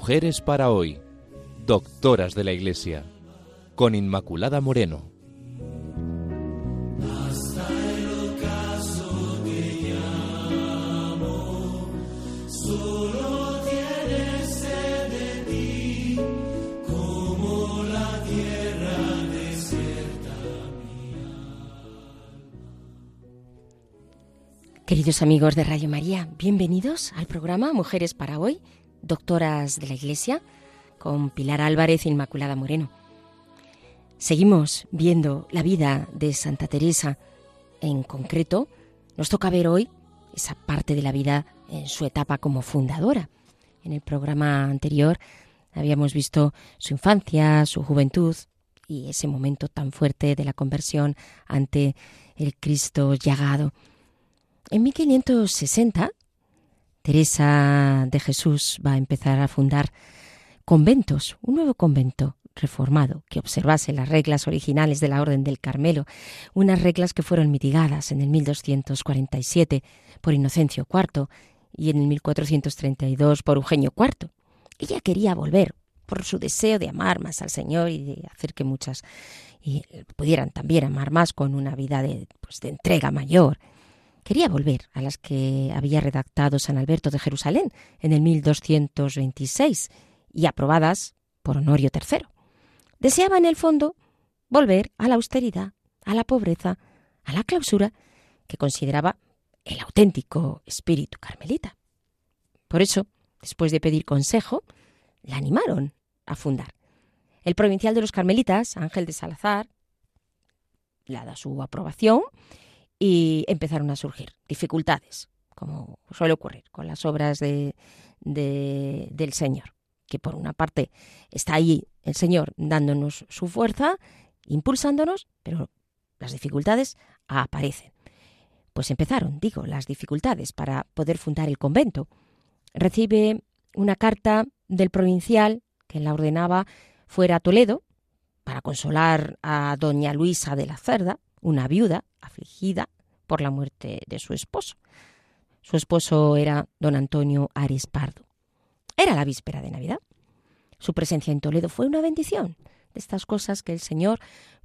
Mujeres para hoy, doctoras de la Iglesia, con Inmaculada Moreno. Queridos amigos de Radio María, bienvenidos al programa Mujeres para hoy, doctoras de la Iglesia, con Pilar Álvarez e Inmaculada Moreno. Seguimos viendo la vida de Santa Teresa. En concreto, nos toca ver hoy esa parte de la vida en su etapa como fundadora. En el programa anterior habíamos visto su infancia, su juventud y ese momento tan fuerte de la conversión ante el Cristo llagado. En 1560, Teresa de Jesús va a empezar a fundar conventos, un nuevo convento reformado que observase las reglas originales de la Orden del Carmelo, unas reglas que fueron mitigadas en el 1247 por Inocencio IV y en el 1432 por Eugenio IV. Ella quería volver por su deseo de amar más al Señor y de hacer que muchas y pudieran también amar más con una vida de, pues, de entrega mayor quería volver a las que había redactado San Alberto de Jerusalén en el 1226 y aprobadas por Honorio III. Deseaba en el fondo volver a la austeridad, a la pobreza, a la clausura que consideraba el auténtico espíritu carmelita. Por eso, después de pedir consejo, la animaron a fundar. El provincial de los carmelitas, Ángel de Salazar, le da su aprobación y empezaron a surgir dificultades, como suele ocurrir con las obras de, del Señor, que por una parte está ahí el Señor dándonos su fuerza, impulsándonos, pero las dificultades aparecen. Pues empezaron, digo, las dificultades para poder fundar el convento. Recibe una carta del provincial que la ordenaba fuera a Toledo para consolar a doña Luisa de la Cerda, una viuda afligida por la muerte de su esposo. Su esposo era don Antonio Ares Pardo. Era la víspera de Navidad. Su presencia en Toledo fue una bendición de estas cosas que el Señor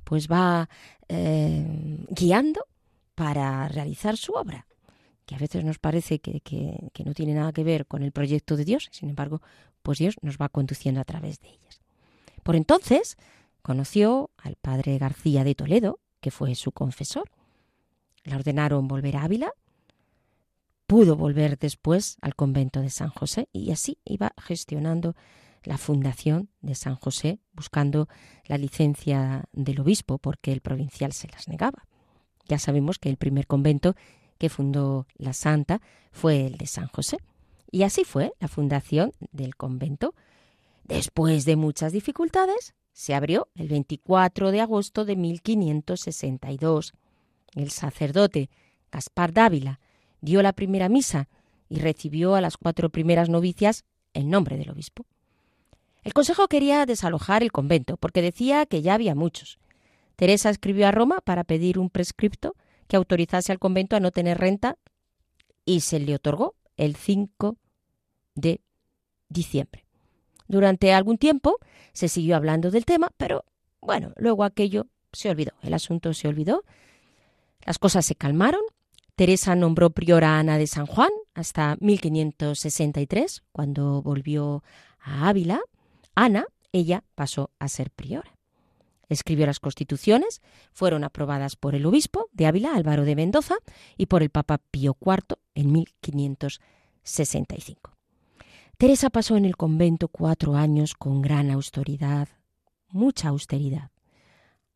pues va eh, guiando para realizar su obra, que a veces nos parece que, que no tiene nada que ver con el proyecto de Dios, sin embargo, pues Dios nos va conduciendo a través de ellas. Por entonces conoció al padre García de Toledo, que fue su confesor. Le ordenaron volver a Ávila, pudo volver después al convento de San José y así iba gestionando la fundación de San José, buscando la licencia del obispo porque el provincial se las negaba. Ya sabemos que el primer convento que fundó la Santa fue el de San José. Y así fue la fundación del convento. Después de muchas dificultades, se abrió el 24 de agosto de 1562. El sacerdote Gaspar Dávila dio la primera misa y recibió a las cuatro primeras novicias en nombre del obispo. El consejo quería desalojar el convento porque decía que ya había muchos. Teresa escribió a Roma para pedir un prescripto que autorizase al convento a no tener renta y se le otorgó el 5 de diciembre. Durante algún tiempo se siguió hablando del tema, pero bueno, luego aquello se olvidó, el asunto se olvidó, las cosas se calmaron, Teresa nombró priora a Ana de San Juan hasta 1563, cuando volvió a Ávila. Ana, ella pasó a ser priora. Escribió las constituciones, fueron aprobadas por el obispo de Ávila, Álvaro de Mendoza, y por el Papa Pío IV en 1565. Teresa pasó en el convento cuatro años con gran austeridad, mucha austeridad.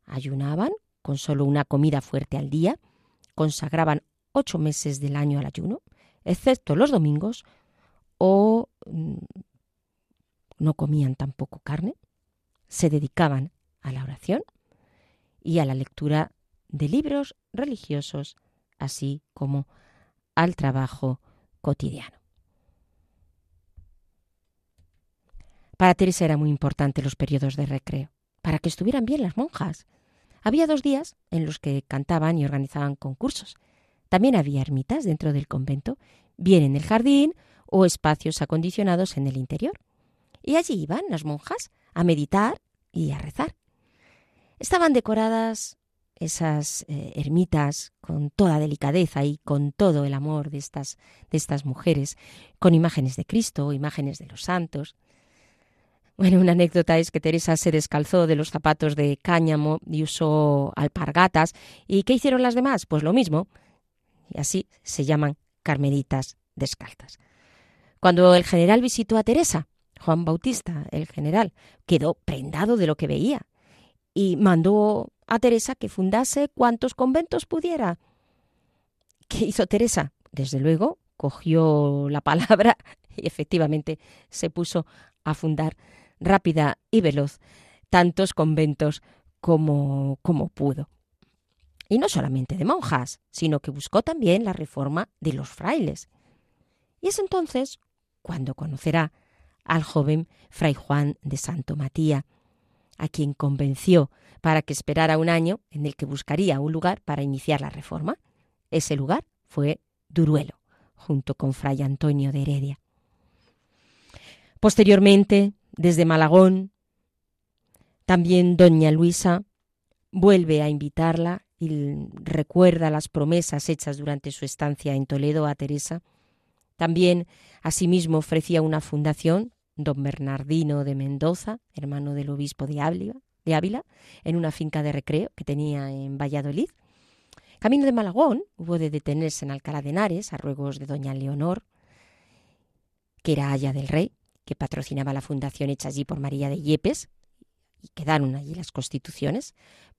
Ayunaban con solo una comida fuerte al día, consagraban ocho meses del año al ayuno, excepto los domingos, o mm, no comían tampoco carne, se dedicaban a la oración y a la lectura de libros religiosos, así como al trabajo cotidiano. Para Teresa era muy importante los periodos de recreo, para que estuvieran bien las monjas. Había dos días en los que cantaban y organizaban concursos. También había ermitas dentro del convento, bien en el jardín o espacios acondicionados en el interior. y allí iban las monjas a meditar y a rezar. Estaban decoradas esas eh, ermitas con toda delicadeza y con todo el amor de estas, de estas mujeres, con imágenes de Cristo, imágenes de los santos. Bueno, una anécdota es que Teresa se descalzó de los zapatos de cáñamo y usó alpargatas. ¿Y qué hicieron las demás? Pues lo mismo. Y así se llaman carmelitas descalzas. Cuando el general visitó a Teresa, Juan Bautista, el general, quedó prendado de lo que veía y mandó a Teresa que fundase cuantos conventos pudiera. ¿Qué hizo Teresa? Desde luego, cogió la palabra y efectivamente se puso a fundar rápida y veloz tantos conventos como, como pudo. Y no solamente de monjas, sino que buscó también la reforma de los frailes. Y es entonces cuando conocerá al joven fray Juan de Santo Matía, a quien convenció para que esperara un año en el que buscaría un lugar para iniciar la reforma. Ese lugar fue Duruelo, junto con fray Antonio de Heredia. Posteriormente, desde Malagón, también doña Luisa vuelve a invitarla y recuerda las promesas hechas durante su estancia en Toledo a Teresa. También, asimismo, ofrecía una fundación don Bernardino de Mendoza, hermano del obispo de Ávila, en una finca de recreo que tenía en Valladolid. Camino de Malagón hubo de detenerse en Alcalá de Henares a ruegos de doña Leonor, que era haya del rey, que patrocinaba la fundación hecha allí por María de Yepes, y quedaron allí las constituciones.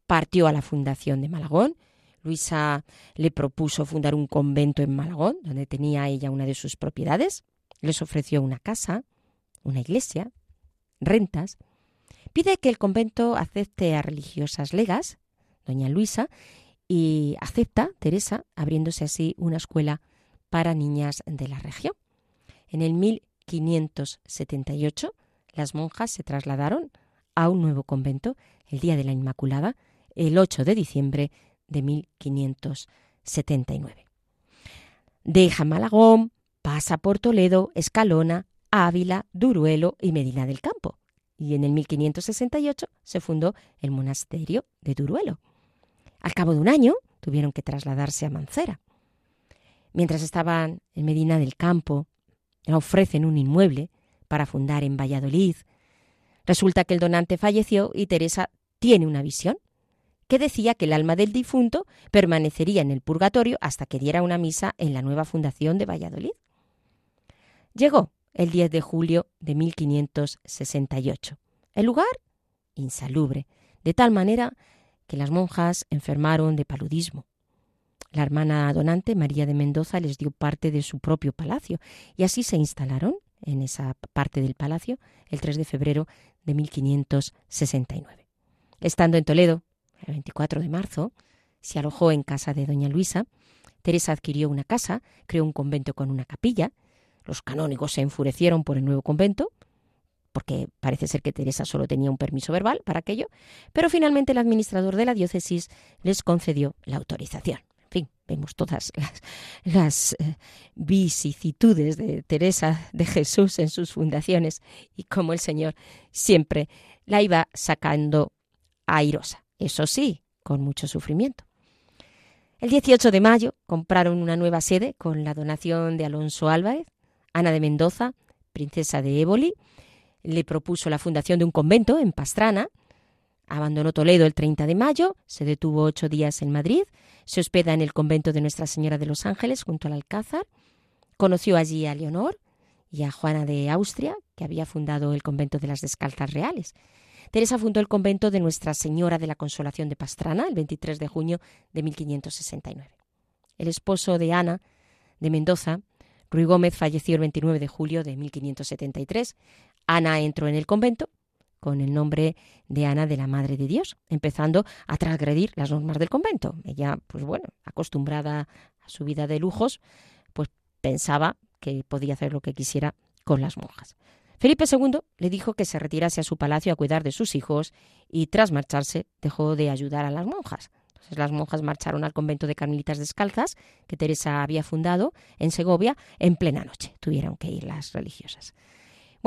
Partió a la fundación de Malagón. Luisa le propuso fundar un convento en Malagón, donde tenía ella una de sus propiedades. Les ofreció una casa, una iglesia, rentas, pide que el convento acepte a religiosas legas, doña Luisa, y acepta Teresa, abriéndose así una escuela para niñas de la región. En el 1578 las monjas se trasladaron a un nuevo convento el día de la Inmaculada, el 8 de diciembre de 1579. Deja Malagón, pasa por Toledo, Escalona, Ávila, Duruelo y Medina del Campo. Y en el 1568 se fundó el monasterio de Duruelo. Al cabo de un año tuvieron que trasladarse a Mancera. Mientras estaban en Medina del Campo, ofrecen un inmueble para fundar en Valladolid. Resulta que el donante falleció y Teresa tiene una visión que decía que el alma del difunto permanecería en el purgatorio hasta que diera una misa en la nueva fundación de Valladolid. Llegó el 10 de julio de 1568. El lugar, insalubre, de tal manera que las monjas enfermaron de paludismo. La hermana donante, María de Mendoza, les dio parte de su propio palacio y así se instalaron en esa parte del palacio el 3 de febrero de 1569. Estando en Toledo, el 24 de marzo, se alojó en casa de doña Luisa. Teresa adquirió una casa, creó un convento con una capilla, los canónigos se enfurecieron por el nuevo convento, porque parece ser que Teresa solo tenía un permiso verbal para aquello, pero finalmente el administrador de la diócesis les concedió la autorización. En fin, vemos todas las, eh, vicisitudes de Teresa de Jesús en sus fundaciones y cómo el Señor siempre la iba sacando airosa. Eso sí, con mucho sufrimiento. El 18 de mayo compraron una nueva sede con la donación de Alonso Álvarez, Ana de Mendoza, princesa de Éboli, le propuso la fundación de un convento en Pastrana. Abandonó Toledo el 30 de mayo, se detuvo ocho días en Madrid, se hospeda en el convento de Nuestra Señora de los Ángeles junto al Alcázar. Conoció allí a Leonor y a Juana de Austria, que había fundado el convento de las Descalzas Reales. Teresa fundó el convento de Nuestra Señora de la Consolación de Pastrana el 23 de junio de 1569. El esposo de Ana de Mendoza Ruy Gómez falleció el 29 de julio de 1573. Ana entró en el convento con el nombre de Ana de la Madre de Dios, empezando a transgredir las normas del convento. Ella, pues bueno, acostumbrada a su vida de lujos, pues pensaba que podía hacer lo que quisiera con las monjas. Felipe II le dijo que se retirase a su palacio a cuidar de sus hijos y tras marcharse dejó de ayudar a las monjas las monjas marcharon al convento de Carmelitas Descalzas, que Teresa había fundado en Segovia, en plena noche. Tuvieron que ir las religiosas.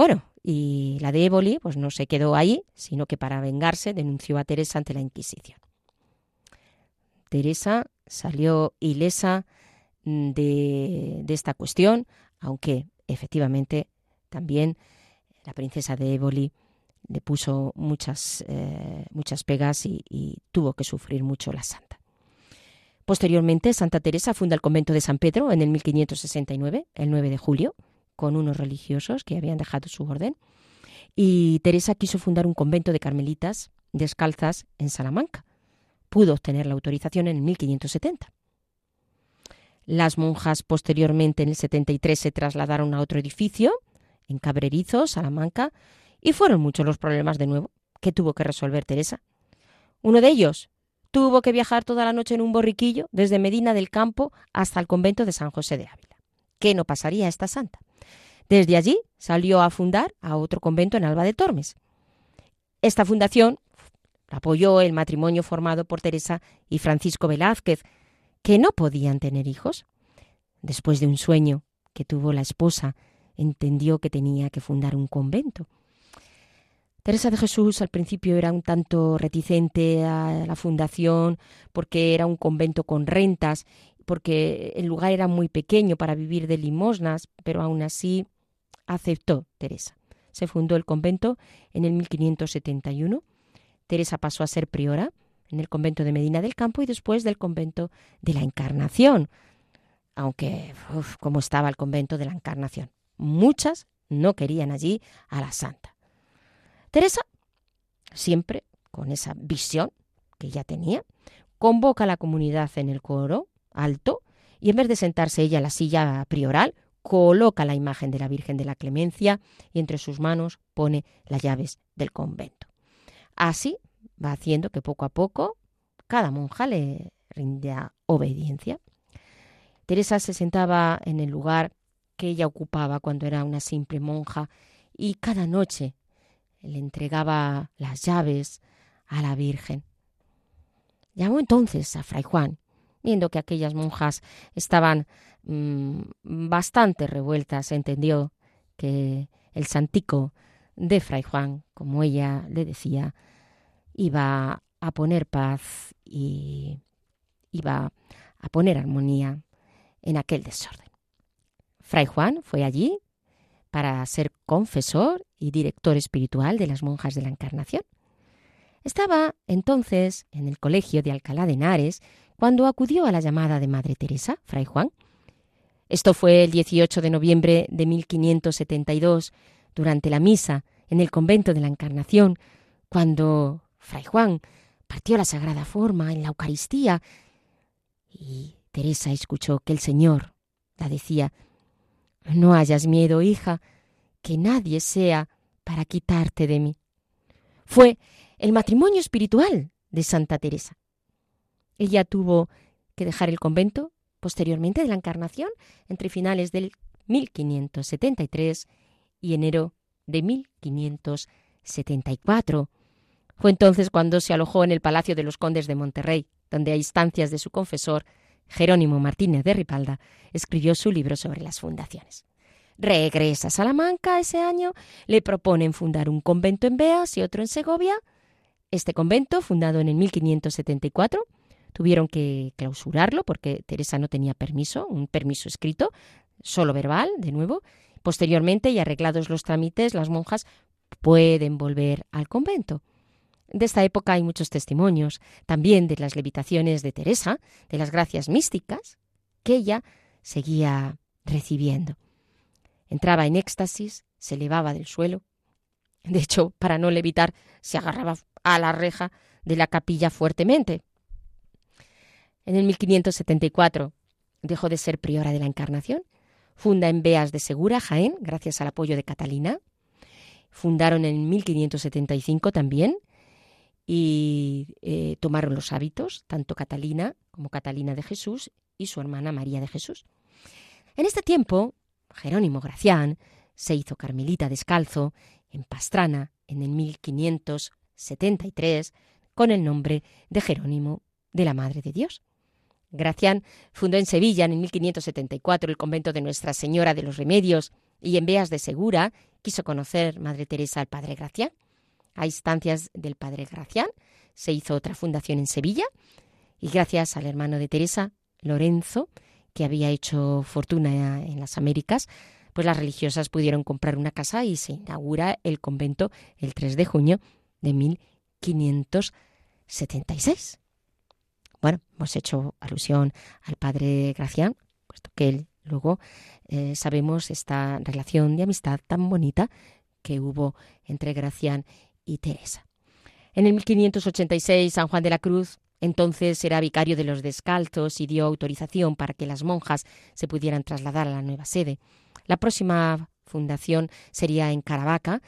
Bueno, y la de Éboli pues no se quedó ahí, sino que para vengarse denunció a Teresa ante la Inquisición. Teresa salió ilesa mm, de, esta cuestión, aunque efectivamente también la princesa de Éboli le puso muchas, eh, muchas pegas y, y tuvo que sufrir mucho la santa. Posteriormente, Santa Teresa funda el convento de San Pedro en el 1569, el 9 de julio, con unos religiosos que habían dejado su orden. Y Teresa quiso fundar un convento de carmelitas descalzas en Salamanca. Pudo obtener la autorización en el 1570. Las monjas posteriormente en el 73 se trasladaron a otro edificio, en Cabrerizo, Salamanca, y fueron muchos los problemas de nuevo que tuvo que resolver Teresa. Uno de ellos, tuvo que viajar toda la noche en un borriquillo desde Medina del Campo hasta el convento de San José de Ávila. ¿Qué no pasaría a esta santa? Desde allí salió a fundar a otro convento en Alba de Tormes. Esta fundación apoyó el matrimonio formado por Teresa y Francisco Velázquez, que no podían tener hijos. Después de un sueño que tuvo la esposa, entendió que tenía que fundar un convento. Teresa de Jesús al principio era un tanto reticente a la fundación porque era un convento con rentas, porque el lugar era muy pequeño para vivir de limosnas, pero aún así aceptó Teresa. Se fundó el convento en el 1571. Teresa pasó a ser priora en el convento de Medina del Campo y después del convento de la Encarnación, aunque como estaba el convento de la Encarnación. Muchas no querían allí a la santa. Teresa, siempre con esa visión que ya tenía, convoca a la comunidad en el coro alto y en vez de sentarse ella en la silla prioral, coloca la imagen de la Virgen de la Clemencia y entre sus manos pone las llaves del convento. Así va haciendo que poco a poco cada monja le rinda obediencia. Teresa se sentaba en el lugar que ella ocupaba cuando era una simple monja y cada noche le entregaba las llaves a la Virgen. Llamó entonces a Fray Juan, viendo que aquellas monjas estaban mm, bastante revueltas, entendió que el santico de Fray Juan, como ella le decía, iba a poner paz y iba a poner armonía en aquel desorden. Fray Juan fue allí para ser confesor y director espiritual de las monjas de la Encarnación. Estaba entonces en el colegio de Alcalá de Henares cuando acudió a la llamada de Madre Teresa, Fray Juan. Esto fue el 18 de noviembre de 1572, durante la misa en el convento de la Encarnación, cuando Fray Juan partió la sagrada forma en la Eucaristía y Teresa escuchó que el Señor la decía no hayas miedo, hija, que nadie sea para quitarte de mí. Fue el matrimonio espiritual de Santa Teresa. Ella tuvo que dejar el convento posteriormente de la Encarnación entre finales del 1573 y enero de 1574. Fue entonces cuando se alojó en el Palacio de los Condes de Monterrey, donde a instancias de su confesor Jerónimo Martínez de Ripalda escribió su libro sobre las fundaciones. Regresa a Salamanca ese año, le proponen fundar un convento en Beas y otro en Segovia. Este convento, fundado en el 1574, tuvieron que clausurarlo porque Teresa no tenía permiso, un permiso escrito, solo verbal, de nuevo. Posteriormente, y arreglados los trámites, las monjas pueden volver al convento. De esta época hay muchos testimonios, también de las levitaciones de Teresa, de las gracias místicas que ella seguía recibiendo. Entraba en éxtasis, se elevaba del suelo. De hecho, para no levitar, se agarraba a la reja de la capilla fuertemente. En el 1574 dejó de ser priora de la Encarnación, funda en Beas de Segura, Jaén, gracias al apoyo de Catalina. Fundaron en 1575 también y eh, tomaron los hábitos, tanto Catalina como Catalina de Jesús y su hermana María de Jesús. En este tiempo, Jerónimo Gracián se hizo carmelita descalzo en Pastrana en el 1573 con el nombre de Jerónimo de la Madre de Dios. Gracián fundó en Sevilla en 1574 el convento de Nuestra Señora de los Remedios y en Beas de Segura quiso conocer Madre Teresa al Padre Gracián. A instancias del Padre Gracián se hizo otra fundación en Sevilla y gracias al hermano de Teresa, Lorenzo, que había hecho fortuna en las Américas, pues las religiosas pudieron comprar una casa y se inaugura el convento el 3 de junio de 1576. Bueno, hemos hecho alusión al padre Gracián, puesto que él luego eh, sabemos esta relación de amistad tan bonita que hubo entre Gracián y Teresa. En el 1586, San Juan de la Cruz entonces era vicario de los descalzos y dio autorización para que las monjas se pudieran trasladar a la nueva sede. La próxima fundación sería en Caravaca,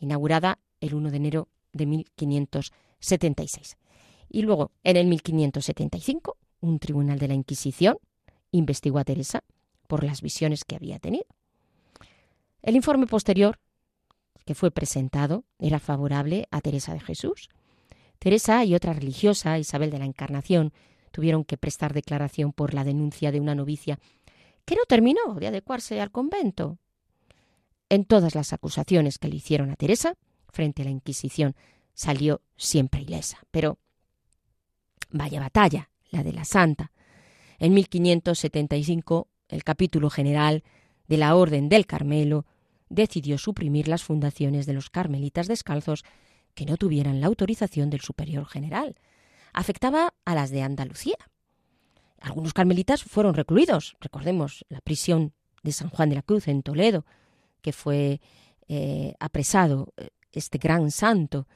inaugurada el 1 de enero de 1576. Y luego, en el 1575, un tribunal de la Inquisición investigó a Teresa por las visiones que había tenido. El informe posterior que fue presentado era favorable a Teresa de Jesús. Teresa y otra religiosa, Isabel de la Encarnación, tuvieron que prestar declaración por la denuncia de una novicia que no terminó de adecuarse al convento. En todas las acusaciones que le hicieron a Teresa, frente a la Inquisición, salió siempre ilesa. Pero vaya batalla, la de la Santa. En 1575, el capítulo general de la Orden del Carmelo decidió suprimir las fundaciones de los carmelitas descalzos que no tuvieran la autorización del superior general. Afectaba a las de Andalucía. Algunos carmelitas fueron recluidos. Recordemos la prisión de San Juan de la Cruz en Toledo, que fue eh, apresado eh, este gran santo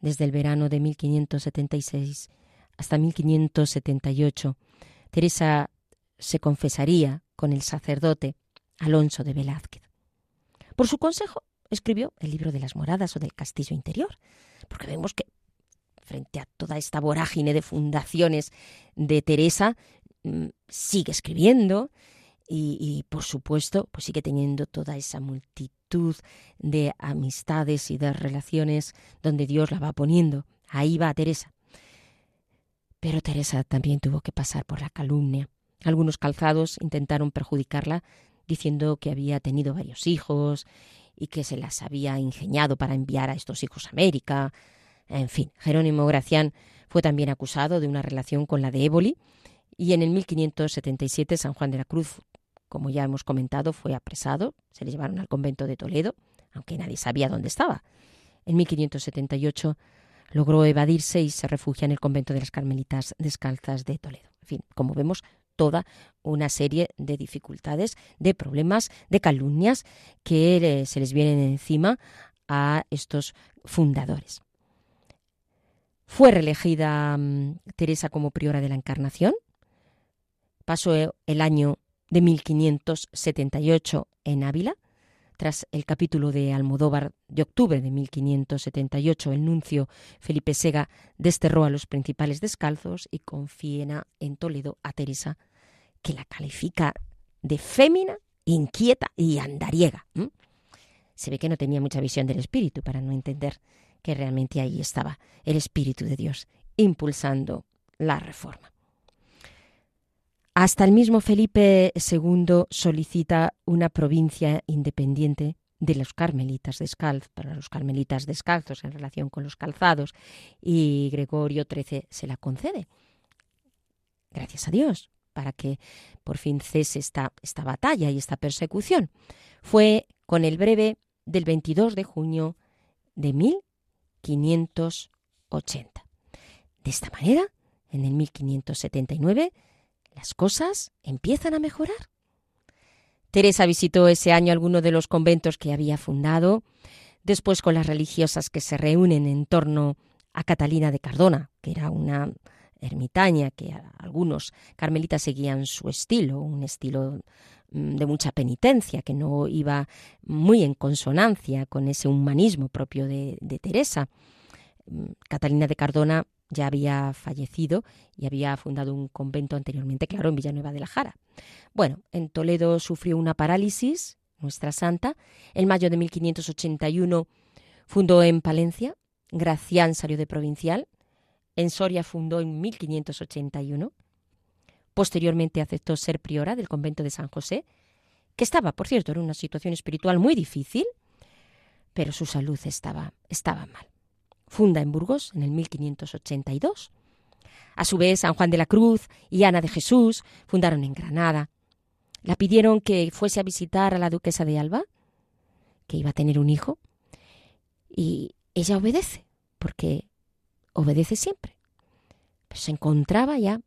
desde el verano de 1576 hasta 1578. Teresa se confesaría con el sacerdote Alonso de Velázquez. Por su consejo escribió el libro de las moradas o del castillo interior, porque vemos que frente a toda esta vorágine de fundaciones de Teresa, mm, sigue escribiendo y, por supuesto, pues sigue teniendo toda esa multitud de amistades y de relaciones donde Dios la va poniendo. Ahí va Teresa. Pero Teresa también tuvo que pasar por la calumnia. Algunos calzados intentaron perjudicarla diciendo que había tenido varios hijos y que se las había ingeniado para enviar a estos hijos a América. En fin, Jerónimo Gracián fue también acusado de una relación con la de Éboli y en el 1577 San Juan de la Cruz, como ya hemos comentado, fue apresado, se le llevaron al convento de Toledo, aunque nadie sabía dónde estaba. En 1578 logró evadirse y se refugia en el convento de las Carmelitas Descalzas de Toledo. En fin, como vemos, toda una serie de dificultades, de problemas, de calumnias que se les vienen encima a estos fundadores. Fue reelegida mm, Teresa como priora de la Encarnación. Pasó el año de 1578 en Ávila. Tras el capítulo de Almodóvar de octubre de 1578, el nuncio Felipe Sega desterró a los principales descalzos y confiena en Toledo a Teresa, que la califica de fémina, inquieta y andariega. Se ve que no tenía mucha visión del espíritu para no entender que realmente ahí estaba el Espíritu de Dios impulsando la reforma. Hasta el mismo Felipe II solicita una provincia independiente de los carmelitas descalzos, para los carmelitas descalzos en relación con los calzados, y Gregorio XIII se la concede. Gracias a Dios, para que por fin cese esta, esta batalla y esta persecución. Fue con el breve del 22 de junio de 1000 1580. De esta manera, en el 1579, las cosas empiezan a mejorar. Teresa visitó ese año alguno de los conventos que había fundado, después con las religiosas que se reúnen en torno a Catalina de Cardona, que era una ermitaña que algunos carmelitas seguían su estilo, un estilo mm, de mucha penitencia, que no iba muy en consonancia con ese humanismo propio de, Teresa. Mm, Catalina de Cardona ya había fallecido y había fundado un convento anteriormente, claro, en Villanueva de la Jara. Bueno, en Toledo sufrió una parálisis, nuestra santa. En mayo de 1581 fundó en Palencia. Gracián salió de provincial. En Soria fundó en 1581. Posteriormente aceptó ser priora del convento de San José, que estaba, por cierto, en una situación espiritual muy difícil. pero su salud estaba, estaba mal. Funda en Burgos en el 1582. A su vez, San Juan de la Cruz y Ana de Jesús fundaron en Granada. La pidieron que fuese a visitar a la duquesa de Alba, que iba a tener un hijo, y ella obedece, porque obedece siempre. Pero se encontraba ya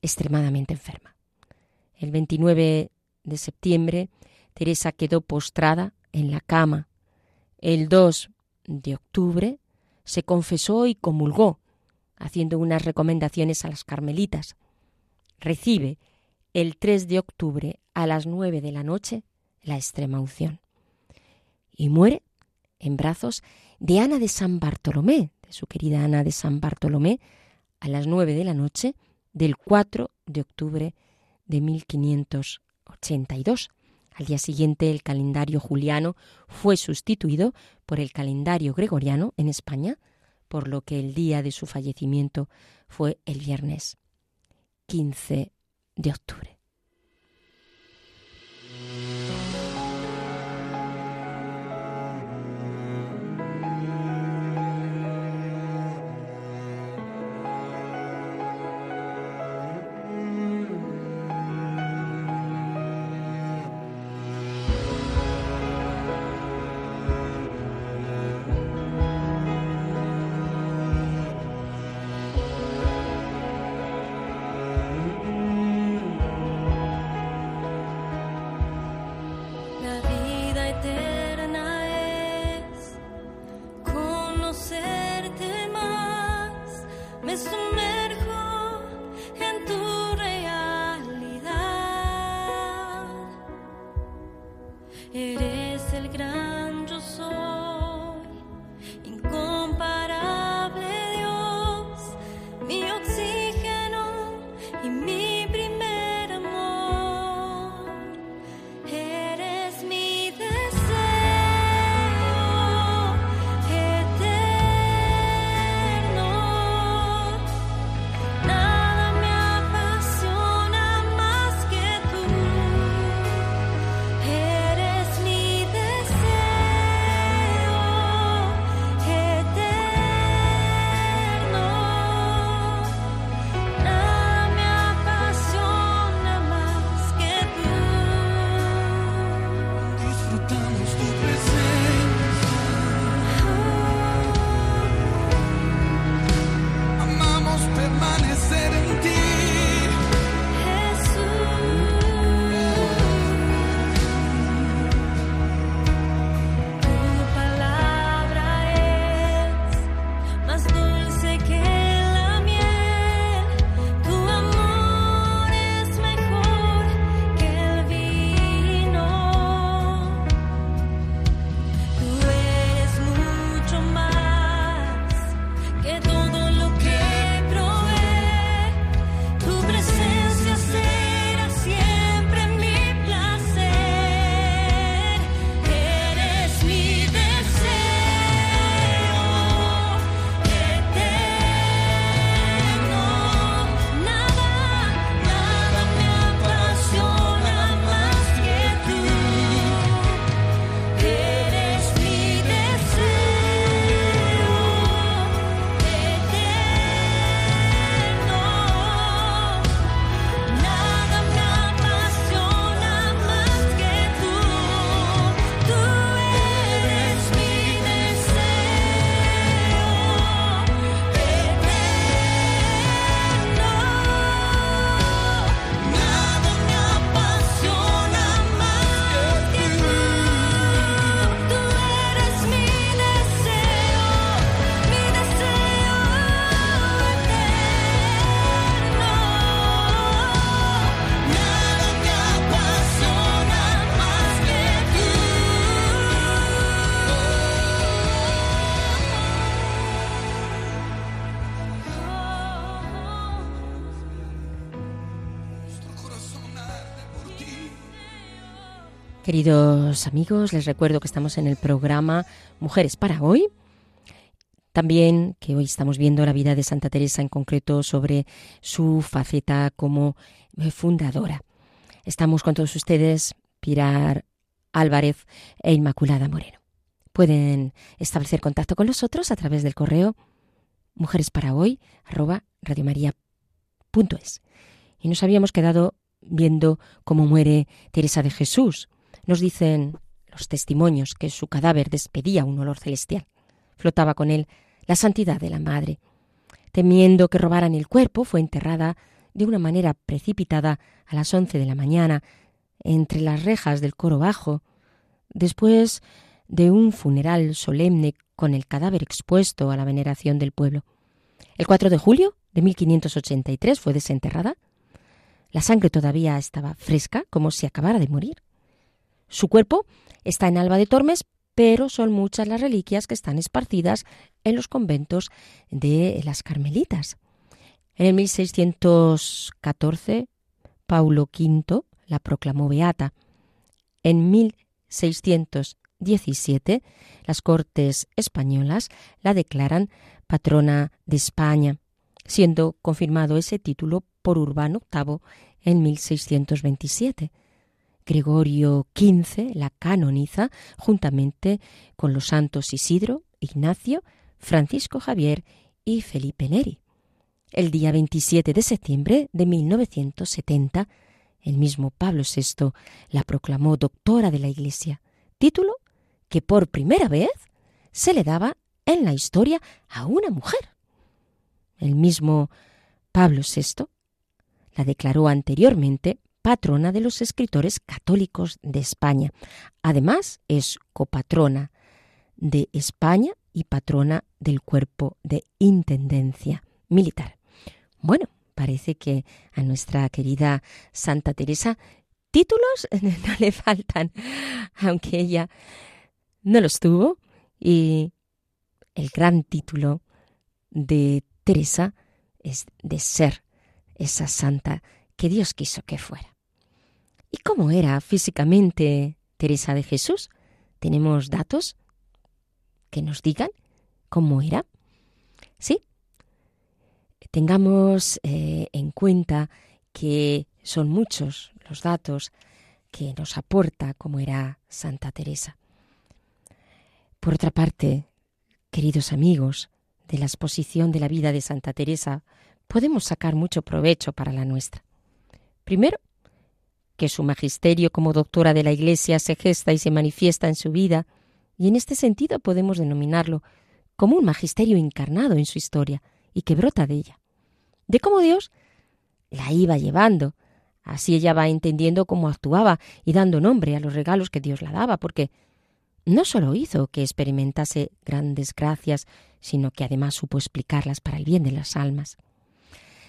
extremadamente enferma. El 29 de septiembre, Teresa quedó postrada en la cama. El 2 de octubre se confesó y comulgó, haciendo unas recomendaciones a las carmelitas. Recibe el 3 de octubre a las 9 de la noche la extrema unción. Y muere en brazos de Ana de San Bartolomé, de su querida Ana de San Bartolomé, a las 9 de la noche del 4 de octubre de 1582. Al día siguiente el calendario juliano fue sustituido por el calendario gregoriano en España, por lo que el día de su fallecimiento fue el viernes 15 de octubre. Queridos amigos, les recuerdo que estamos en el programa Mujeres para hoy. También que hoy estamos viendo la vida de Santa Teresa en concreto sobre su faceta como eh, fundadora. Estamos con todos ustedes, Pilar Álvarez e Inmaculada Moreno. Pueden establecer contacto con nosotros a través del correo mujeresparahoy@radiomaria.es. Y nos habíamos quedado viendo cómo muere Teresa de Jesús. Nos dicen los testimonios que su cadáver despedía un olor celestial. Flotaba con él la santidad de la madre. Temiendo que robaran el cuerpo, fue enterrada de una manera precipitada a las once de la mañana entre las rejas del coro bajo, después de un funeral solemne con el cadáver expuesto a la veneración del pueblo. El 4 de julio de 1583 fue desenterrada. La sangre todavía estaba fresca, como si acabara de morir. Su cuerpo está en Alba de Tormes, pero son muchas las reliquias que están esparcidas en los conventos de las Carmelitas. En el 1614, Paulo V la proclamó beata. En 1617, las Cortes españolas la declaran patrona de España, siendo confirmado ese título por Urbano VIII en 1627. Gregorio XV la canoniza juntamente con los santos Isidro, Ignacio, Francisco Javier y Felipe Neri. El día 27 de septiembre de 1970, el mismo Pablo VI la proclamó doctora de la Iglesia, título que por primera vez se le daba en la historia a una mujer. El mismo Pablo VI la declaró anteriormente patrona de los escritores católicos de España. Además, es copatrona de España y patrona del cuerpo de Intendencia Militar. Bueno, parece que a nuestra querida Santa Teresa títulos no le faltan, aunque ella no los tuvo. Y el gran título de Teresa es de ser esa santa que Dios quiso que fuera. ¿Y cómo era físicamente Teresa de Jesús? ¿Tenemos datos que nos digan cómo era? Sí, tengamos eh, en cuenta que son muchos los datos que nos aporta cómo era Santa Teresa. Por otra parte, queridos amigos, de la exposición de la vida de Santa Teresa podemos sacar mucho provecho para la nuestra. Primero, que su magisterio como doctora de la Iglesia se gesta y se manifiesta en su vida, y en este sentido podemos denominarlo como un magisterio encarnado en su historia y que brota de ella de cómo Dios la iba llevando. Así ella va entendiendo cómo actuaba y dando nombre a los regalos que Dios la daba, porque no solo hizo que experimentase grandes gracias, sino que además supo explicarlas para el bien de las almas.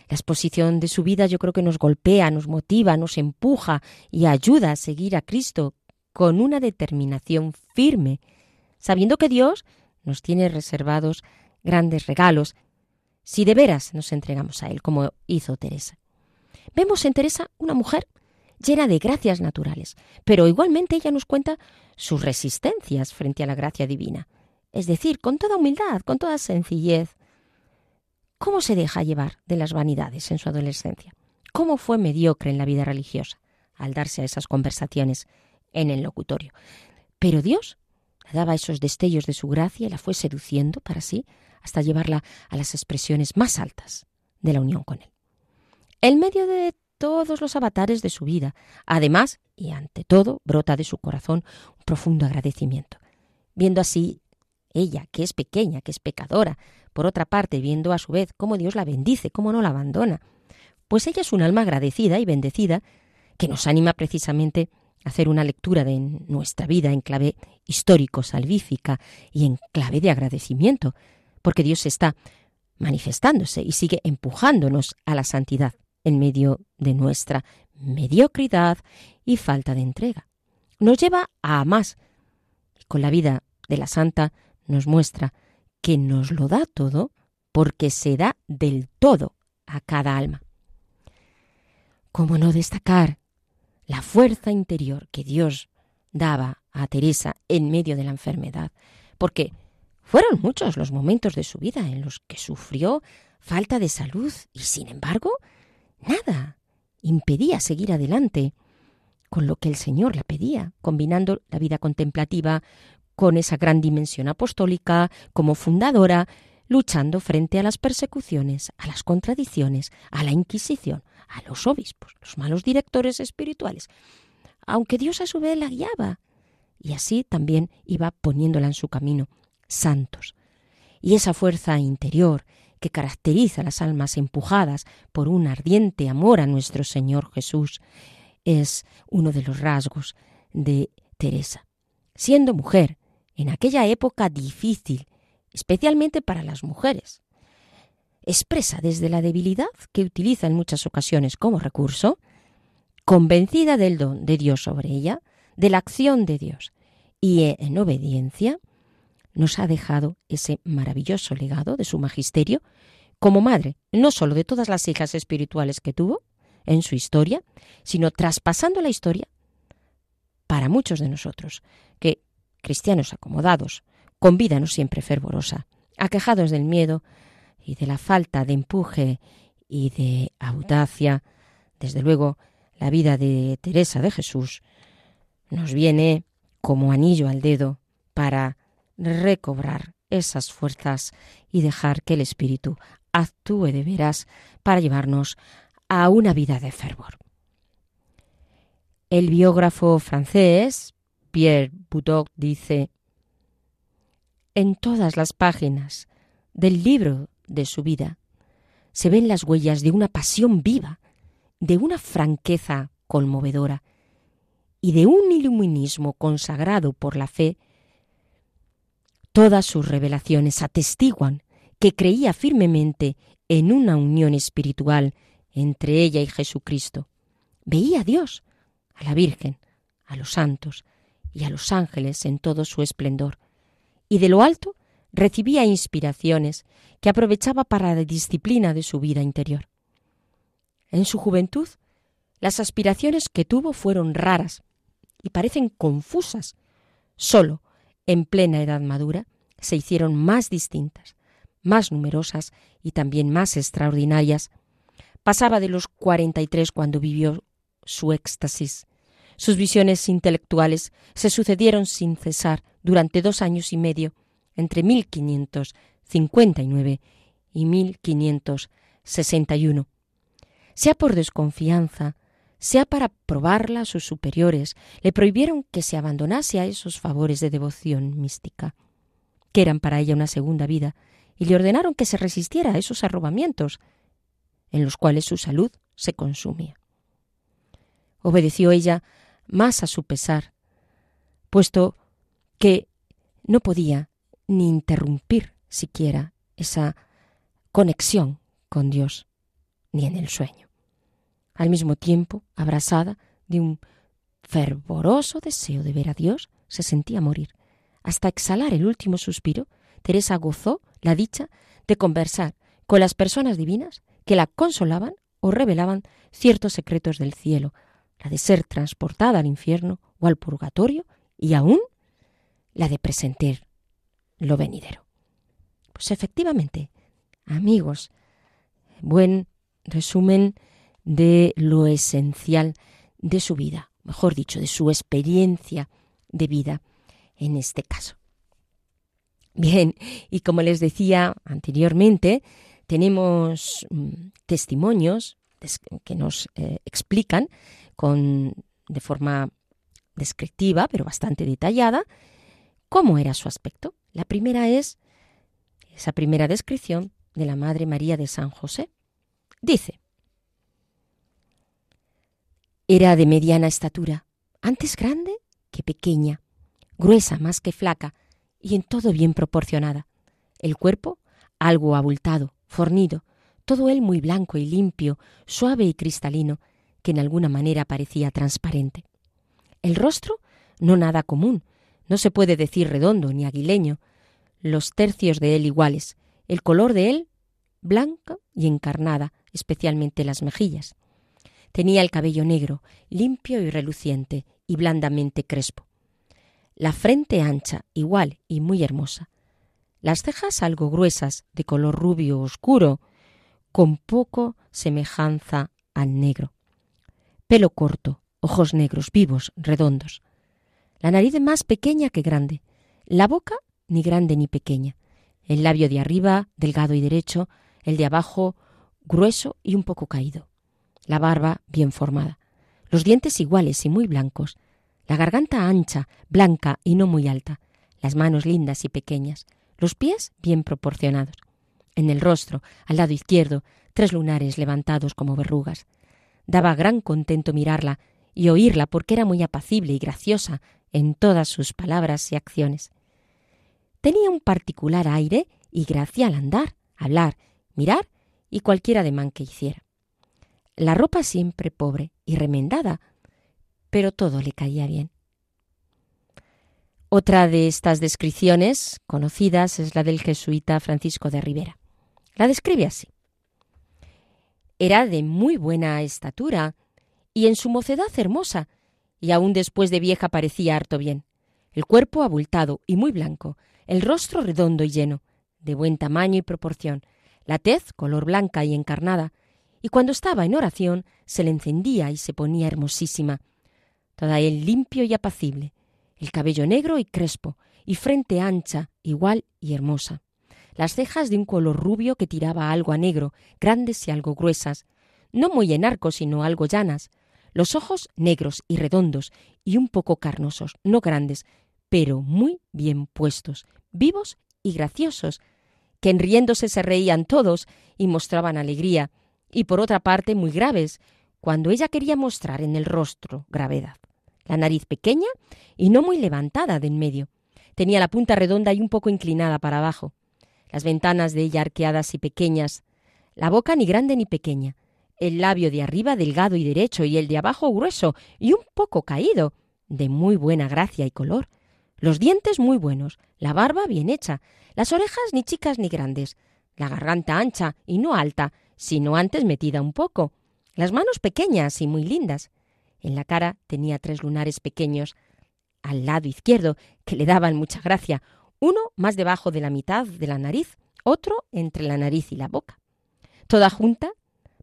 La exposición de su vida yo creo que nos golpea, nos motiva, nos empuja y ayuda a seguir a Cristo con una determinación firme, sabiendo que Dios nos tiene reservados grandes regalos si de veras nos entregamos a Él, como hizo Teresa. Vemos en Teresa una mujer llena de gracias naturales, pero igualmente ella nos cuenta sus resistencias frente a la gracia divina, es decir, con toda humildad, con toda sencillez. ¿Cómo se deja llevar de las vanidades en su adolescencia? ¿Cómo fue mediocre en la vida religiosa al darse a esas conversaciones en el locutorio? Pero Dios le daba esos destellos de su gracia y la fue seduciendo para sí hasta llevarla a las expresiones más altas de la unión con Él. En medio de todos los avatares de su vida, además y ante todo, brota de su corazón un profundo agradecimiento. Viendo así ella, que es pequeña, que es pecadora, por otra parte, viendo a su vez cómo Dios la bendice, cómo no la abandona, pues ella es un alma agradecida y bendecida que nos anima precisamente a hacer una lectura de nuestra vida en clave histórico-salvífica y en clave de agradecimiento, porque Dios está manifestándose y sigue empujándonos a la santidad en medio de nuestra mediocridad y falta de entrega. Nos lleva a más. Con la vida de la santa nos muestra que nos lo da todo porque se da del todo a cada alma. ¿Cómo no destacar la fuerza interior que Dios daba a Teresa en medio de la enfermedad? Porque fueron muchos los momentos de su vida en los que sufrió falta de salud y, sin embargo, nada impedía seguir adelante con lo que el Señor la pedía, combinando la vida contemplativa con esa gran dimensión apostólica como fundadora, luchando frente a las persecuciones, a las contradicciones, a la Inquisición, a los obispos, los malos directores espirituales, aunque Dios a su vez la guiaba, y así también iba poniéndola en su camino, santos. Y esa fuerza interior que caracteriza a las almas empujadas por un ardiente amor a nuestro Señor Jesús es uno de los rasgos de Teresa. Siendo mujer, en aquella época difícil, especialmente para las mujeres, expresa desde la debilidad que utiliza en muchas ocasiones como recurso, convencida del don de Dios sobre ella, de la acción de Dios y en obediencia, nos ha dejado ese maravilloso legado de su magisterio como madre, no sólo de todas las hijas espirituales que tuvo en su historia, sino traspasando la historia para muchos de nosotros, cristianos acomodados, con vida no siempre fervorosa, aquejados del miedo y de la falta de empuje y de audacia, desde luego la vida de Teresa de Jesús nos viene como anillo al dedo para recobrar esas fuerzas y dejar que el Espíritu actúe de veras para llevarnos a una vida de fervor. El biógrafo francés Pierre Boudot dice, en todas las páginas del libro de su vida se ven las huellas de una pasión viva, de una franqueza conmovedora y de un iluminismo consagrado por la fe. Todas sus revelaciones atestiguan que creía firmemente en una unión espiritual entre ella y Jesucristo. Veía a Dios, a la Virgen, a los santos y a los ángeles en todo su esplendor, y de lo alto recibía inspiraciones que aprovechaba para la disciplina de su vida interior. En su juventud, las aspiraciones que tuvo fueron raras y parecen confusas. Solo en plena edad madura se hicieron más distintas, más numerosas y también más extraordinarias. Pasaba de los cuarenta y tres cuando vivió su éxtasis. Sus visiones intelectuales se sucedieron sin cesar durante dos años y medio entre 1559 y 1561. Sea por desconfianza, sea para probarla a sus superiores, le prohibieron que se abandonase a esos favores de devoción mística, que eran para ella una segunda vida, y le ordenaron que se resistiera a esos arrobamientos, en los cuales su salud se consumía. Obedeció ella más a su pesar, puesto que no podía ni interrumpir siquiera esa conexión con Dios, ni en el sueño. Al mismo tiempo, abrazada de un fervoroso deseo de ver a Dios, se sentía morir. Hasta exhalar el último suspiro, Teresa gozó la dicha de conversar con las personas divinas que la consolaban o revelaban ciertos secretos del cielo, de ser transportada al infierno o al purgatorio y aún la de presentir lo venidero. Pues efectivamente, amigos, buen resumen de lo esencial de su vida, mejor dicho, de su experiencia de vida en este caso. Bien, y como les decía anteriormente, tenemos mm, testimonios que nos eh, explican con, de forma descriptiva, pero bastante detallada, cómo era su aspecto. La primera es esa primera descripción de la Madre María de San José. Dice, era de mediana estatura, antes grande que pequeña, gruesa más que flaca y en todo bien proporcionada. El cuerpo algo abultado, fornido, todo él muy blanco y limpio, suave y cristalino, que en alguna manera parecía transparente. El rostro no nada común, no se puede decir redondo ni aguileño, los tercios de él iguales, el color de él blanca y encarnada, especialmente las mejillas. Tenía el cabello negro, limpio y reluciente, y blandamente crespo. La frente ancha, igual y muy hermosa. Las cejas algo gruesas, de color rubio oscuro, con poco semejanza al negro. Pelo corto, ojos negros, vivos, redondos la nariz más pequeña que grande, La boca ni grande ni pequeña. El labio de arriba, delgado y derecho, el de abajo, grueso y un poco caído. La barba bien formada. Los dientes iguales y muy blancos. La garganta ancha, blanca y no muy alta. Las manos lindas y pequeñas. Los pies bien proporcionados. En el rostro, al lado izquierdo, tres lunares levantados como verrugas. Daba gran contento mirarla y oírla porque era muy apacible y graciosa en todas sus palabras y acciones. Tenía un particular aire y gracia al andar, hablar, mirar y cualquier ademán que hiciera. La ropa siempre pobre y remendada, pero todo le caía bien. Otra de estas descripciones conocidas es la del jesuita Francisco de Rivera. La describe así. Era de muy buena estatura y en su mocedad hermosa, y aun después de vieja parecía harto bien. El cuerpo abultado y muy blanco, el rostro redondo y lleno, de buen tamaño y proporción, la tez color blanca y encarnada, y cuando estaba en oración se le encendía y se ponía hermosísima. Toda él limpio y apacible, el cabello negro y crespo, y frente ancha, igual y hermosa. Las cejas de un color rubio que tiraba algo a negro, grandes y algo gruesas, no muy en arco, sino algo llanas. Los ojos negros y redondos y un poco carnosos, no grandes, pero muy bien puestos, vivos y graciosos, que en riéndose se reían todos y mostraban alegría, y por otra parte muy graves, cuando ella quería mostrar en el rostro gravedad. La nariz pequeña y no muy levantada de en medio. Tenía la punta redonda y un poco inclinada para abajo. Las ventanas de ella arqueadas y pequeñas. La boca ni grande ni pequeña. El labio de arriba delgado y derecho y el de abajo grueso y un poco caído, de muy buena gracia y color los dientes muy buenos, la barba bien hecha, las orejas ni chicas ni grandes, la garganta ancha y no alta, sino antes metida un poco, las manos pequeñas y muy lindas. En la cara tenía tres lunares pequeños al lado izquierdo que le daban mucha gracia, uno más debajo de la mitad de la nariz, otro entre la nariz y la boca. Toda junta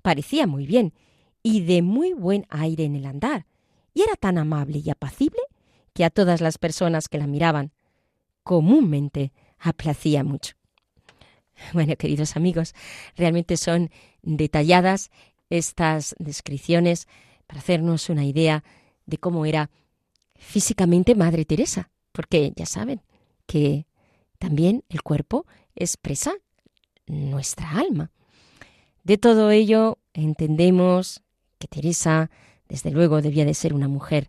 parecía muy bien y de muy buen aire en el andar, y era tan amable y apacible que a todas las personas que la miraban comúnmente aplacía mucho. Bueno, queridos amigos, realmente son detalladas estas descripciones para hacernos una idea de cómo era físicamente Madre Teresa, porque ya saben que también el cuerpo expresa nuestra alma. De todo ello entendemos que Teresa, desde luego, debía de ser una mujer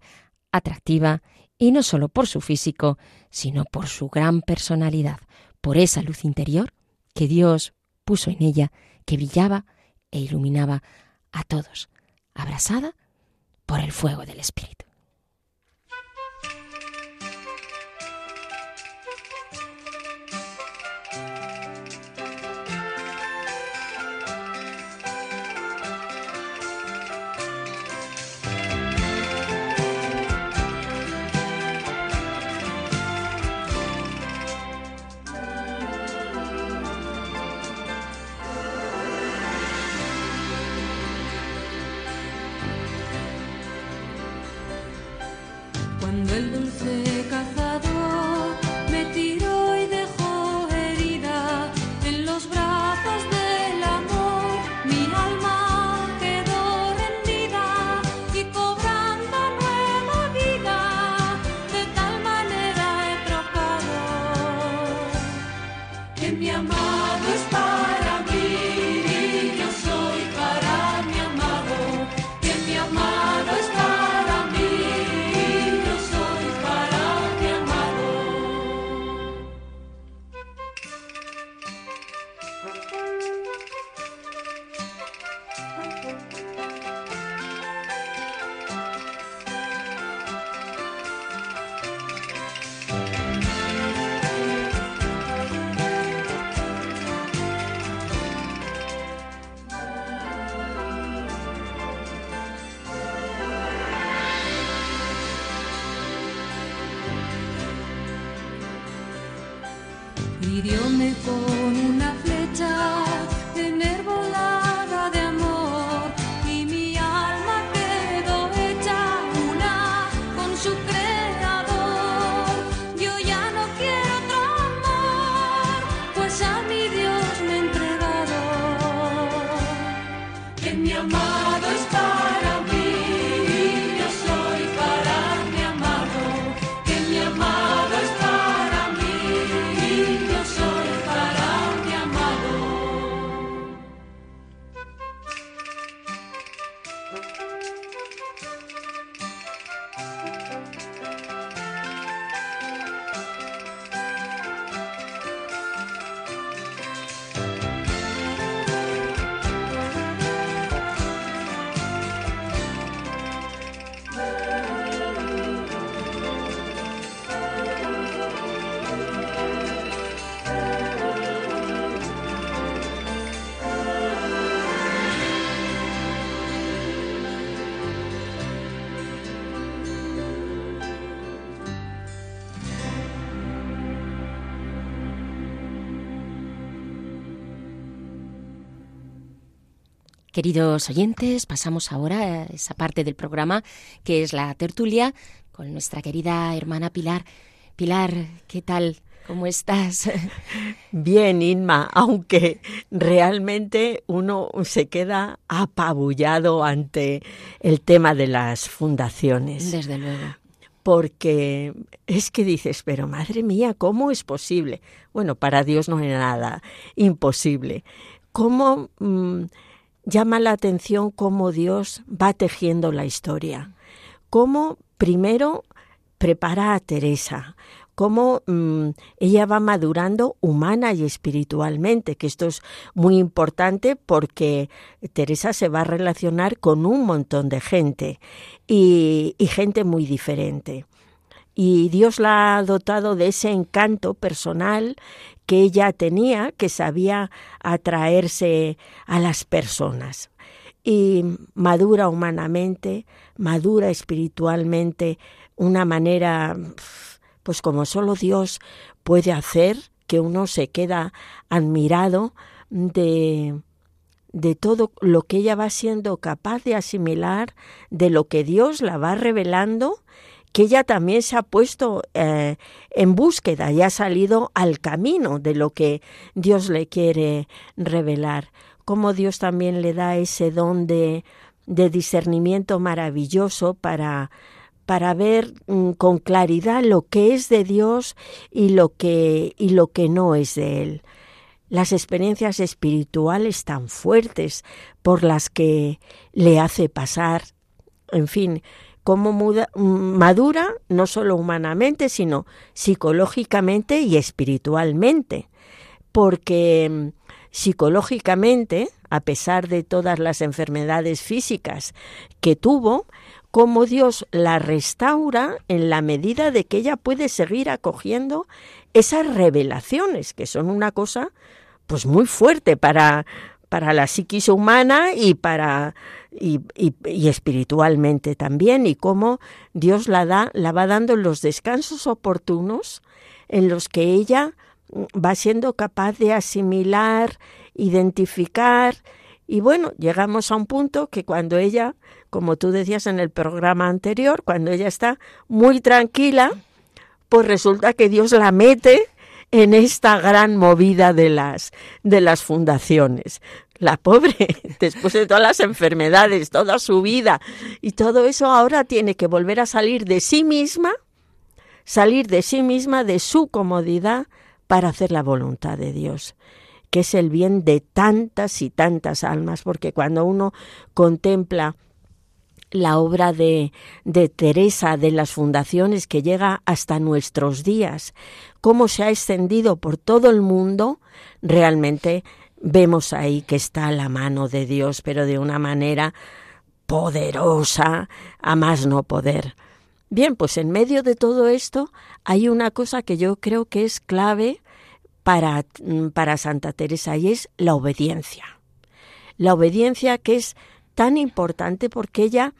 atractiva y no solo por su físico, sino por su gran personalidad, por esa luz interior que Dios puso en ella, que brillaba e iluminaba a todos, abrasada por el fuego del Espíritu. Queridos oyentes, pasamos ahora a esa parte del programa que es la tertulia con nuestra querida hermana Pilar. Pilar, ¿qué tal? ¿Cómo estás? Bien, Inma, aunque realmente uno se queda apabullado ante el tema de las fundaciones. Desde luego. Porque es que dices, pero madre mía, ¿cómo es posible? Bueno, para Dios no hay nada imposible. ¿Cómo mm, llama la atención cómo Dios va tejiendo la historia? Cómo primero prepara a Teresa, cómo mm, ella va madurando humana y espiritualmente, que esto es muy importante porque Teresa se va a relacionar con un montón de gente y, y gente muy diferente. Y Dios la ha dotado de ese encanto personal que ella tenía, que sabía atraerse a las personas. Y madura humanamente, madura espiritualmente, una manera pues como solo Dios puede hacer, que uno se queda admirado de, de todo lo que ella va siendo capaz de asimilar, de lo que Dios la va revelando, que ella también se ha puesto eh, en búsqueda y ha salido al camino de lo que Dios le quiere revelar. Como Dios también le da ese don de, de discernimiento maravilloso para para ver mm, con claridad lo que es de Dios y lo que y lo que no es de él. Las experiencias espirituales tan fuertes por las que le hace pasar, en fin, cómo mm, madura no solo humanamente, sino psicológicamente y espiritualmente, porque mm, psicológicamente, a pesar de todas las enfermedades físicas que tuvo, cómo Dios la restaura en la medida de que ella puede seguir acogiendo esas revelaciones, que son una cosa pues muy fuerte para, para la psiquis humana y para y, y, espiritualmente también, y cómo Dios la da, la va dando los descansos oportunos en los que ella va siendo capaz de asimilar, identificar, y bueno, llegamos a un punto que cuando ella como tú decías en el programa anterior, cuando ella está muy tranquila, pues resulta que Dios la mete en esta gran movida de las de las fundaciones. La pobre, después de todas las enfermedades, toda su vida y todo eso ahora tiene que volver a salir de sí misma, salir de sí misma, de su comodidad para hacer la voluntad de Dios que es el bien de tantas y tantas almas, porque cuando uno contempla la obra de, de, Teresa de las fundaciones que llega hasta nuestros días, cómo se ha extendido por todo el mundo, realmente vemos ahí que está la mano de Dios, pero de una manera poderosa, a más no poder. Bien, pues en medio de todo esto hay una cosa que yo creo que es clave para, para Santa Teresa y es la obediencia. La obediencia que es tan importante porque ella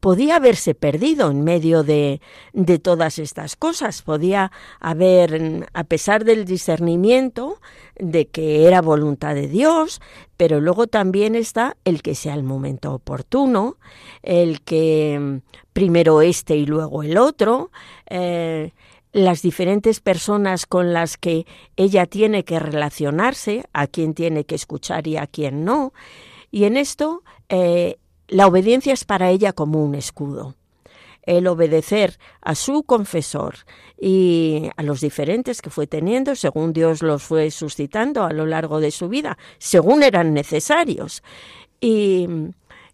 podía haberse perdido en medio de, de, todas estas cosas, podía haber, a pesar del discernimiento de que era voluntad de Dios, pero luego también está el que sea el momento oportuno, el que primero este y luego el otro, eh, las diferentes personas con las que ella tiene que relacionarse, a quién tiene que escuchar y a quién no, y en esto eh, la obediencia es para ella como un escudo. El obedecer a su confesor y a los diferentes que fue teniendo, según Dios los fue suscitando a lo largo de su vida, según eran necesarios, y,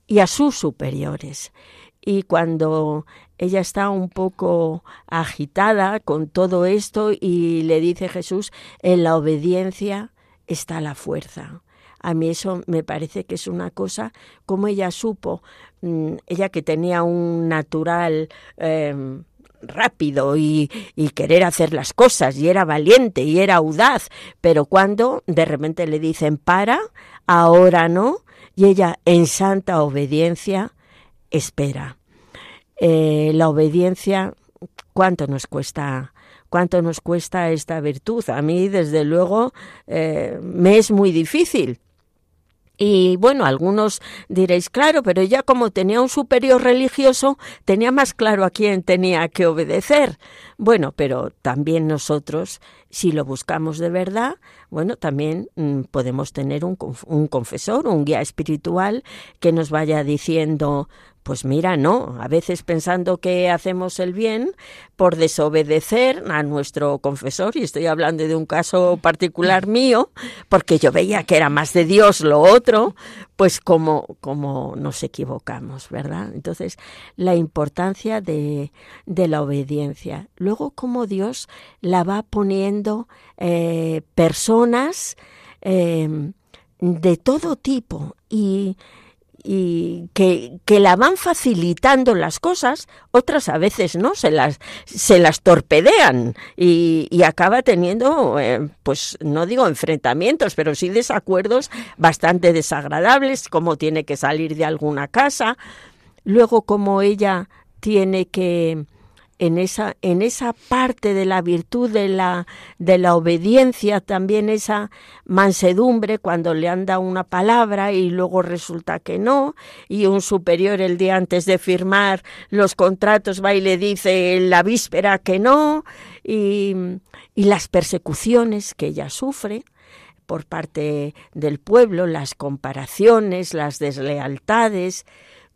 y a sus superiores. Y cuando ella está un poco agitada con todo esto y le dice Jesús, en la obediencia está la fuerza. A mí eso me parece que es una cosa, como ella supo, mm, ella que tenía un natural em, rápido y, querer hacer las cosas y era valiente y era audaz, pero cuando de repente le dicen para, ahora no, y ella en santa obediencia espera. Eh, la obediencia, ¿cuánto nos cuesta? ¿Cuánto nos cuesta esta virtud? A mí, desde luego, eh, me es muy difícil Y bueno, algunos diréis, claro, pero ella como tenía un superior religioso, tenía más claro a quién tenía que obedecer. Bueno, pero también nosotros, si lo buscamos de verdad, bueno, también mm, podemos tener un, un confesor, un guía espiritual que nos vaya diciendo, pues mira, no, a veces pensando que hacemos el bien por desobedecer a nuestro confesor, y estoy hablando de un caso particular mío, porque yo veía que era más de Dios lo otro, pues como, como nos equivocamos, ¿verdad? Entonces, la importancia de, de la obediencia. Luego, cómo Dios la va poniendo eh, personas eh, de todo tipo y y que, que, la van facilitando las cosas, otras a veces no, se las, se las torpedean y, y acaba teniendo, eh, pues no digo enfrentamientos, pero sí desacuerdos bastante desagradables, como tiene que salir de alguna casa, luego como ella tiene que en esa, en esa parte de la virtud de la, de la obediencia, también esa mansedumbre cuando le anda una palabra y luego resulta que no, y un superior el día antes de firmar los contratos va y le dice en la víspera que no, y, y las persecuciones que ella sufre por parte del pueblo, las comparaciones, las deslealtades,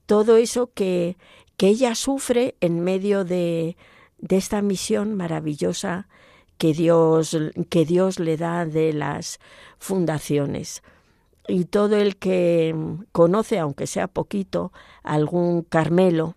todo eso que, que ella sufre en medio de, de esta misión maravillosa que Dios, que Dios le da de las fundaciones. Y todo el que conoce, aunque sea poquito, algún Carmelo,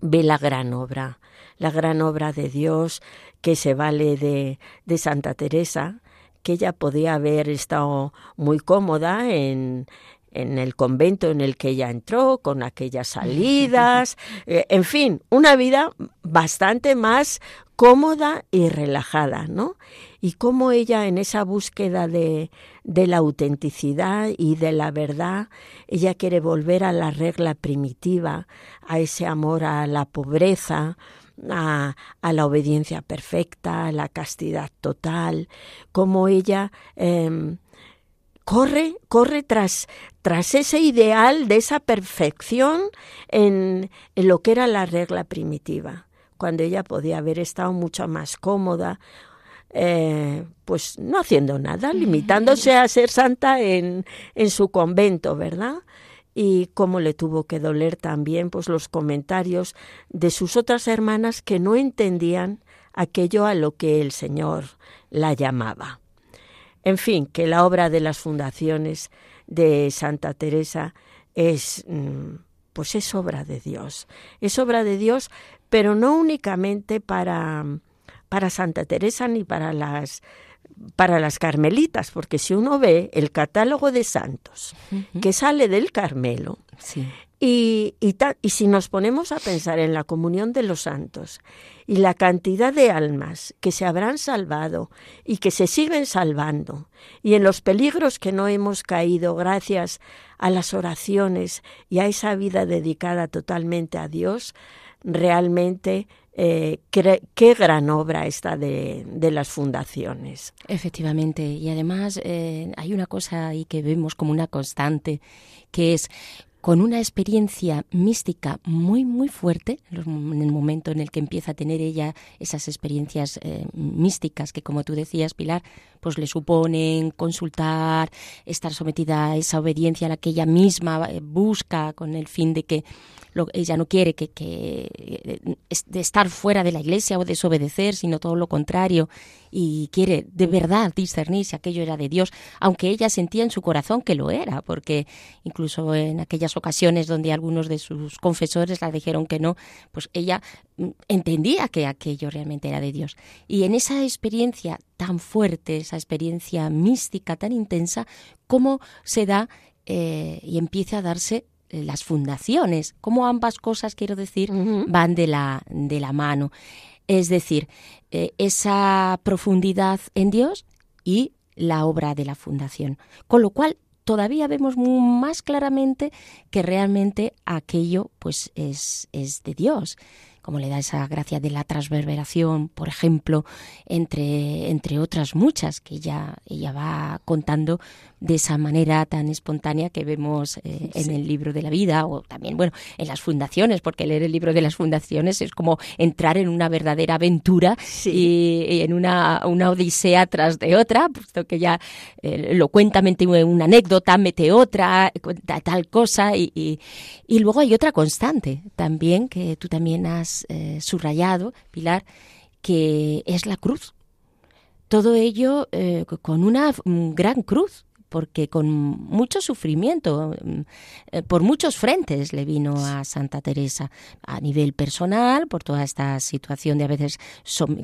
ve la gran obra, la gran obra de Dios que se vale de, de Santa Teresa, que ella podía haber estado muy cómoda en, en el convento en el que ella entró, con aquellas salidas, eh, en fin, una vida bastante más cómoda y relajada, ¿no? Y cómo ella en esa búsqueda de, de la autenticidad y de la verdad, ella quiere volver a la regla primitiva, a ese amor a la pobreza, a, a, la obediencia perfecta, a la castidad total, como ella eh, corre, corre tras, tras ese ideal de esa perfección en, en lo que era la regla primitiva, cuando ella podía haber estado mucho más cómoda, eh, pues no haciendo nada, limitándose a ser santa en, en su convento, ¿verdad? Y cómo le tuvo que doler también pues los comentarios de sus otras hermanas que no entendían aquello a lo que el Señor la llamaba. En fin, que la obra de las fundaciones de Santa Teresa es mm, pues es obra de Dios. Es obra de Dios, pero no únicamente para para Santa Teresa ni para las para las carmelitas, porque si uno ve el catálogo de santos que sale del Carmelo, y, y, si nos ponemos a pensar en la comunión de los santos y la cantidad de almas que se habrán salvado y que se siguen salvando, y en los peligros que no hemos caído gracias a las oraciones y a esa vida dedicada totalmente a Dios, realmente eh, qué, gran obra esta de, de, las fundaciones. Efectivamente, y además eh, hay una cosa ahí que vemos como una constante, que es con una experiencia mística muy, muy fuerte, en el momento en el que empieza a tener ella esas experiencias eh, místicas que, como tú decías, Pilar, pues le suponen consultar, estar sometida a esa obediencia a la que ella misma busca con el fin de que ella no quiere que, que de estar fuera de la iglesia o desobedecer, sino todo lo contrario, y quiere de verdad discernir si aquello era de Dios, aunque ella sentía en su corazón que lo era, porque incluso en ocasiones donde algunos de sus confesores la dijeron que no, pues ella mm, entendía que aquello realmente era de Dios. Y en esa experiencia tan fuerte, esa experiencia mística tan intensa, cómo se da eh, y empieza a darse las fundaciones, como ambas cosas, quiero decir, van de la, de la mano. Es decir, eh, esa profundidad en Dios y la obra de la fundación. Con lo cual, todavía vemos más claramente que realmente aquello pues es, es de Dios como le da esa gracia de la transverberación, por ejemplo, entre, entre otras muchas que ella, ella va contando de esa manera tan espontánea que vemos eh, en el libro de la vida o también, bueno, en las fundaciones, porque leer el libro de las fundaciones es como entrar en una verdadera aventura y, en una, una odisea tras de otra, puesto que ya eh, lo cuenta, mete una anécdota, mete otra, tal cosa y, y, luego hay otra constante también que tú también has eh, subrayado, Pilar, que es la cruz. Todo ello con una gran cruz, porque con mucho sufrimiento, mm, eh, por muchos frentes le vino a Santa Teresa, a nivel personal, por toda esta situación de a veces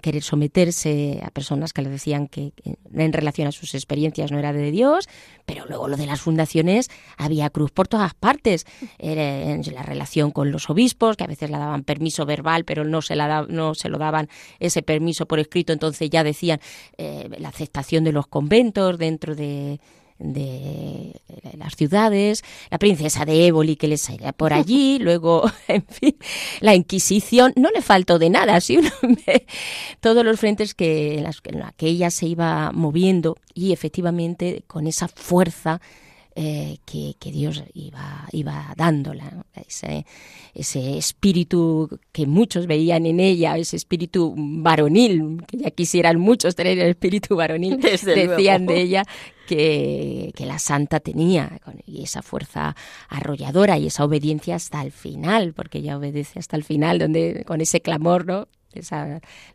querer someterse a personas que le decían que, en relación a sus experiencias no era de Dios, pero luego lo de las fundaciones había cruz por todas partes, en la relación con los obispos, que a veces le daban permiso verbal, pero no se, la no se lo daban ese permiso por escrito, entonces ya decían eh, la aceptación de los conventos dentro de de las ciudades, la princesa de Éboli que les salía por allí, luego, en fin, la Inquisición, no le faltó de nada, ¿sí? todos los frentes que, en, las, en que ella se iba moviendo y efectivamente con esa fuerza eh, que, Dios iba, iba dándola, ese, ese, espíritu que muchos veían en ella, ese espíritu varonil, que ya quisieran muchos tener el espíritu varonil, decían de ella que, que, la santa tenía, y esa fuerza arrolladora y esa obediencia hasta el final, porque ella obedece hasta el final, donde con ese clamor, ¿no?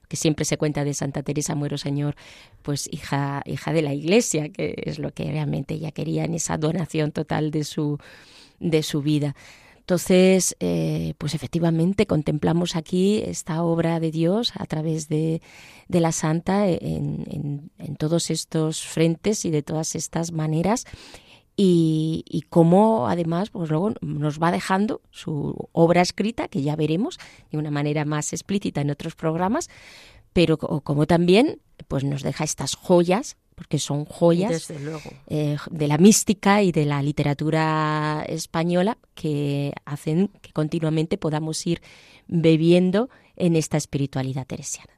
Que siempre se cuenta de Santa Teresa Muero Señor, pues hija, hija de la Iglesia, que es lo que realmente ella quería en esa donación total de su, de su vida. Entonces, eh, pues efectivamente contemplamos aquí esta obra de Dios a través de, de la Santa en, en, en, todos estos frentes y de todas estas maneras y, y cómo además pues luego nos va dejando su obra escrita, que ya veremos de una manera más explícita en otros programas, pero como también pues nos deja estas joyas porque son joyas eh, de la mística y de la literatura española que hacen que continuamente podamos ir bebiendo en esta espiritualidad teresiana.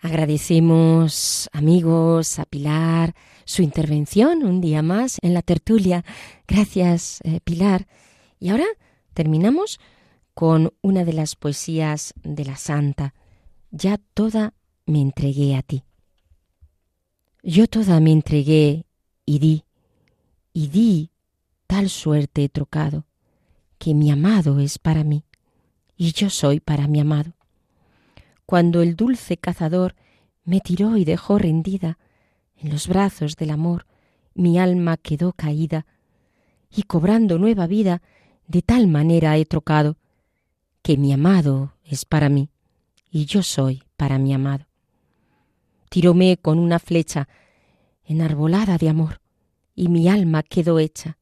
Agradecemos amigos a Pilar, su intervención un día más en la tertulia. Gracias, eh, Pilar. Y ahora terminamos con una de las poesías de la Santa. Ya toda me entregué a ti. Yo toda me entregué y di, y di tal suerte he trocado, que mi amado es para mí, y yo soy para mi amado. Cuando el dulce cazador me tiró y dejó rendida, en los brazos del amor mi alma quedó caída, y cobrando nueva vida, de tal manera he trocado, que mi amado es para mí, y yo soy para mi amado. Tiróme con una flecha enarbolada de amor, y mi alma quedó hecha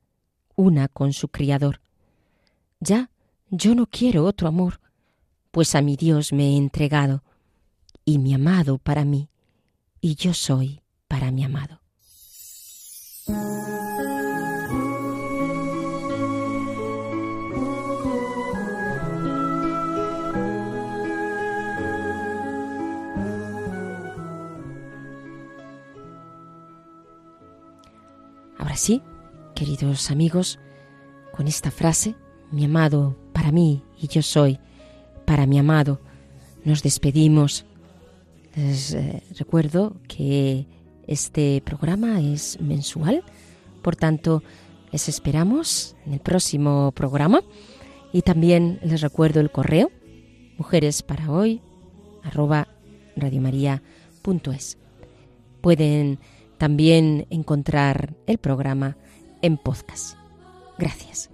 una con su Criador. Ya yo no quiero otro amor, pues a mi Dios me he entregado, y mi amado para mí, y yo soy para mi amado. Ahora sí, queridos amigos, con esta frase, mi amado para mí y yo soy para mi amado, nos despedimos. Les eh, recuerdo que este programa es mensual, por tanto, les esperamos en el próximo programa y también les recuerdo el correo mujeres. Pueden también encontrar el programa en podcast. Gracias.